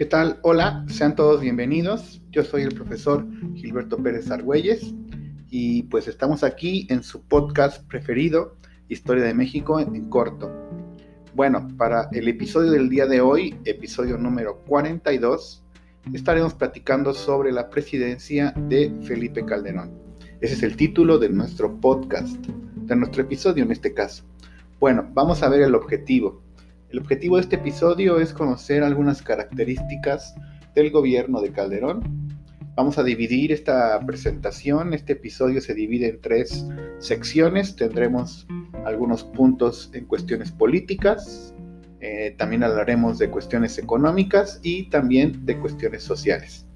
¿Qué tal? Hola, sean todos bienvenidos. Yo soy el profesor Gilberto Pérez Argüelles y pues estamos aquí en su podcast preferido, Historia de México en corto. Bueno, para el episodio del día de hoy, episodio número 42, estaremos platicando sobre la presidencia de Felipe Calderón. Ese es el título de nuestro podcast, de nuestro episodio en este caso. Bueno, vamos a ver el objetivo. El objetivo de este episodio es conocer algunas características del gobierno de Calderón. Vamos a dividir esta presentación, este episodio se divide en tres secciones. Tendremos algunos puntos en cuestiones políticas, eh, también hablaremos de cuestiones económicas y también de cuestiones sociales.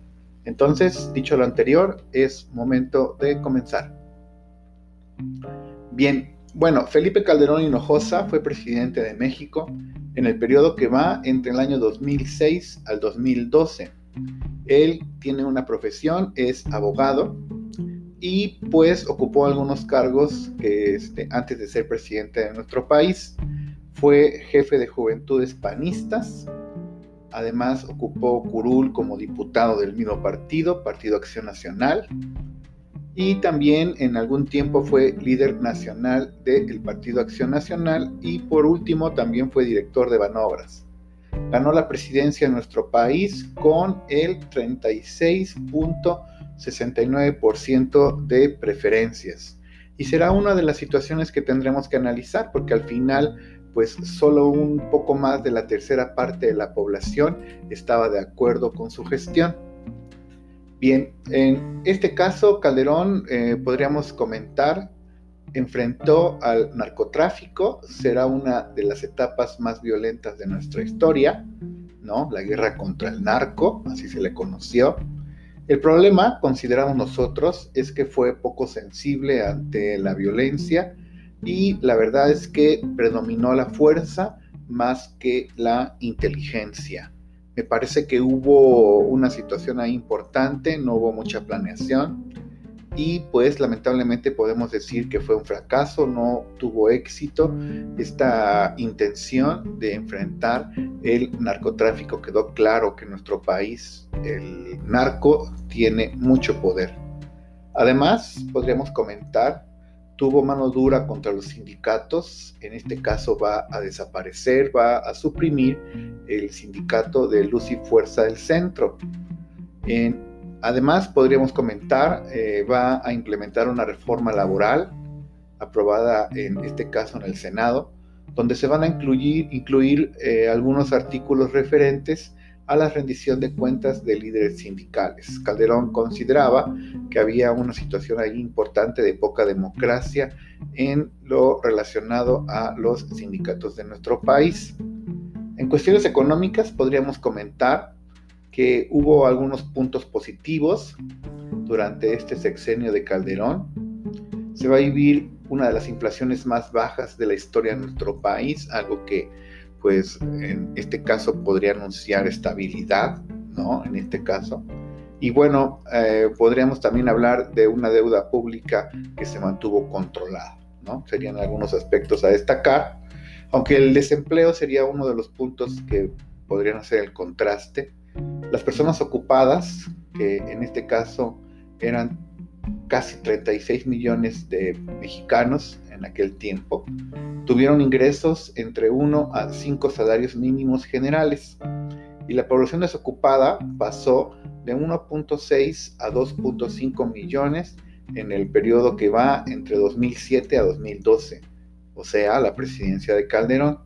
Entonces, dicho lo anterior, es momento de comenzar. Bien, bueno, Felipe Calderón Hinojosa fue presidente de México en el periodo que va entre el año 2006 al 2012. Él tiene una profesión, es abogado y pues ocupó algunos cargos que este, antes de ser presidente de nuestro país. Fue jefe de Juventudes Panistas, además ocupó curul como diputado del mismo partido, Partido Acción Nacional, y también en algún tiempo fue líder nacional del Partido Acción Nacional y por último también fue director de Banobras. Ganó la presidencia de nuestro país con el 36.69% de preferencias. Y será una de las situaciones que tendremos que analizar porque al final pues solo un poco más de la tercera parte de la población estaba de acuerdo con su gestión. Bien, en este caso Calderón eh, podríamos comentar enfrentó al narcotráfico, será una de las etapas más violentas de nuestra historia, ¿no? La guerra contra el narco, así se le conoció. El problema, consideramos nosotros, es que fue poco sensible ante la violencia y la verdad es que predominó la fuerza más que la inteligencia. Me parece que hubo una situación ahí importante, no hubo mucha planeación y pues lamentablemente podemos decir que fue un fracaso, no tuvo éxito esta intención de enfrentar el narcotráfico. Quedó claro que en nuestro país el narco tiene mucho poder. Además, podríamos comentar tuvo mano dura contra los sindicatos, en este caso va a desaparecer, va a suprimir el sindicato de Luz y Fuerza del Centro. además, podríamos comentar, eh, va a implementar una reforma laboral aprobada en este caso en el Senado, donde se van a incluir, eh, algunos artículos referentes a la rendición de cuentas de líderes sindicales. Calderón consideraba que había una situación ahí importante de poca democracia en lo relacionado a los sindicatos de nuestro país. En cuestiones económicas podríamos comentar que hubo algunos puntos positivos durante este sexenio de Calderón. Se va a vivir una de las inflaciones más bajas de la historia de nuestro país, algo que pues en este caso podría anunciar estabilidad, ¿no? En este caso. Y bueno, eh, podríamos también hablar de una deuda pública que se mantuvo controlada, ¿no? Serían algunos aspectos a destacar, aunque el desempleo sería uno de los puntos que podrían hacer el contraste. Las personas ocupadas, que en este caso eran casi 36 millones de mexicanos en aquel tiempo, tuvieron ingresos entre 1 a 5 salarios mínimos generales y la población desocupada pasó de 1.6 a 2.5 millones en el periodo que va entre 2007 a 2012, o sea, la presidencia de Calderón.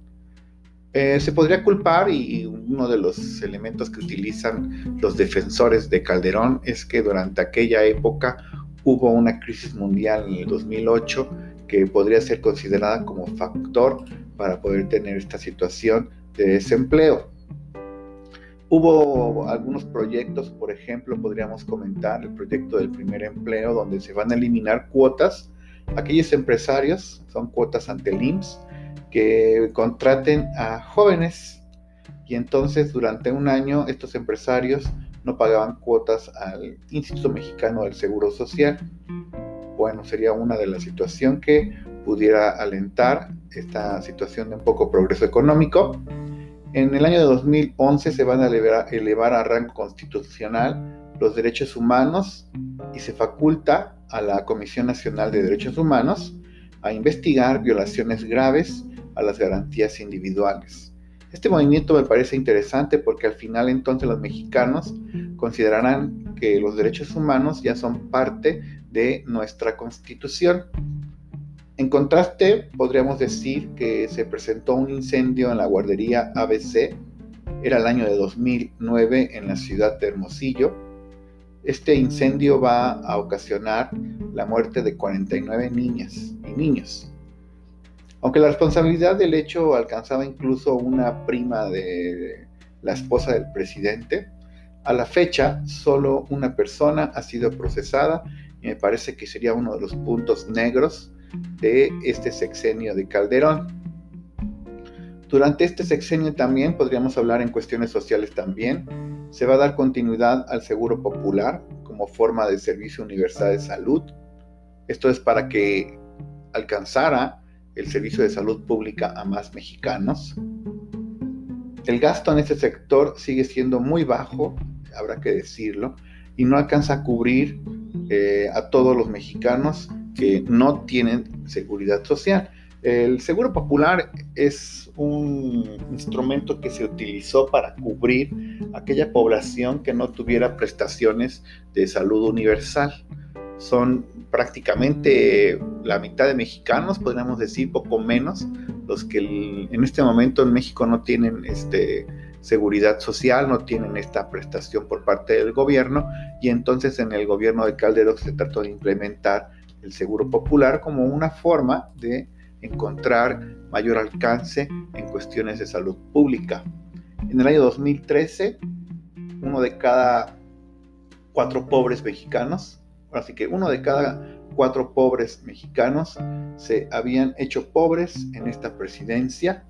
Eh, se podría culpar, y uno de los elementos que utilizan los defensores de Calderón es que durante aquella época hubo una crisis mundial en el 2008 que podría ser considerada como factor para poder tener esta situación de desempleo. Hubo algunos proyectos, por ejemplo, podríamos comentar el proyecto del primer empleo, donde se van a eliminar cuotas. Aquellos empresarios, son cuotas ante el IMSS, que contraten a jóvenes y entonces durante un año estos empresarios no pagaban cuotas al Instituto Mexicano del Seguro Social bueno, sería una de las situaciones que pudiera alentar esta situación de un poco progreso económico. En el año de 2011 se van a elevar, a rango constitucional los derechos humanos y se faculta a la Comisión Nacional de Derechos Humanos a investigar violaciones graves a las garantías individuales. Este movimiento me parece interesante porque al final entonces los mexicanos considerarán que los derechos humanos ya son parte de nuestra constitución. En contraste, podríamos decir que se presentó un incendio en la guardería ABC, era el año de 2009 en la ciudad de Hermosillo. Este incendio va a ocasionar la muerte de 49 niñas y niños. Aunque la responsabilidad del hecho alcanzaba incluso una prima de la esposa del presidente, a la fecha solo una persona ha sido procesada y me parece que sería uno de los puntos negros de este sexenio de Calderón. Durante este sexenio también podríamos hablar en cuestiones sociales también. Se va a dar continuidad al seguro popular como forma de servicio universal de salud. Esto es para que alcanzara el servicio de salud pública a más mexicanos. El gasto en este sector sigue siendo muy bajo, habrá que decirlo, y no alcanza a cubrir eh, a todos los mexicanos que no tienen seguridad social. El seguro popular es un instrumento que se utilizó para cubrir aquella población que no tuviera prestaciones de salud universal. Son prácticamente la mitad de mexicanos, podríamos decir poco menos, los que en este momento en México no tienen este, seguridad social, no tienen esta prestación por parte del gobierno y entonces en el gobierno de Calderón se trató de implementar el seguro popular como una forma de encontrar mayor alcance en cuestiones de salud pública. En el año 2013, uno de cada cuatro pobres mexicanos, así que uno de cada cuatro pobres mexicanos se habían hecho pobres en esta presidencia.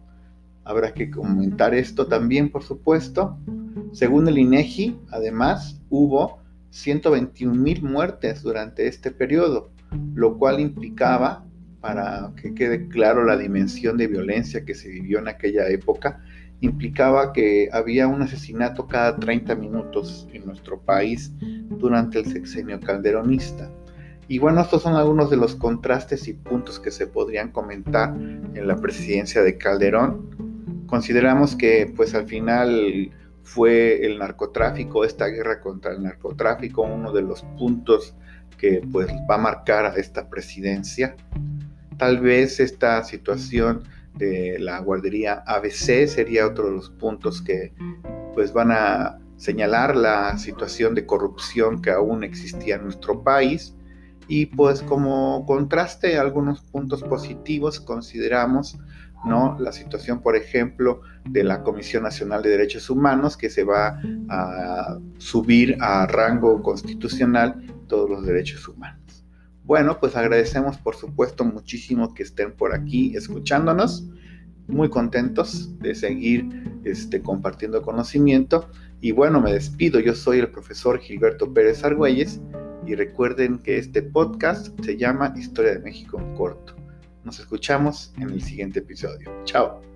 Habrá que comentar esto también, por supuesto. Según el INEGI, además, hubo 121 mil muertes durante este periodo, lo cual implicaba, para que quede claro la dimensión de violencia que se vivió en aquella época, implicaba que había un asesinato cada 30 minutos en nuestro país durante el sexenio calderonista. Y bueno, estos son algunos de los contrastes y puntos que se podrían comentar en la presidencia de Calderón. Consideramos que pues al final fue el narcotráfico, esta guerra contra el narcotráfico, uno de los puntos que pues va a marcar a esta presidencia. Tal vez esta situación de la guardería ABC sería otro de los puntos que pues van a señalar la situación de corrupción que aún existía en nuestro país y pues como contraste algunos puntos positivos consideramos ¿no? La situación, por ejemplo, de la Comisión Nacional de Derechos Humanos, que se va a subir a rango constitucional todos los derechos humanos. Bueno, pues agradecemos por supuesto muchísimo que estén por aquí escuchándonos. Muy contentos de seguir este, compartiendo conocimiento. Y bueno, me despido. Yo soy el profesor Gilberto Pérez Argüelles y recuerden que este podcast se llama Historia de México en corto. Nos escuchamos en el siguiente episodio. Chao.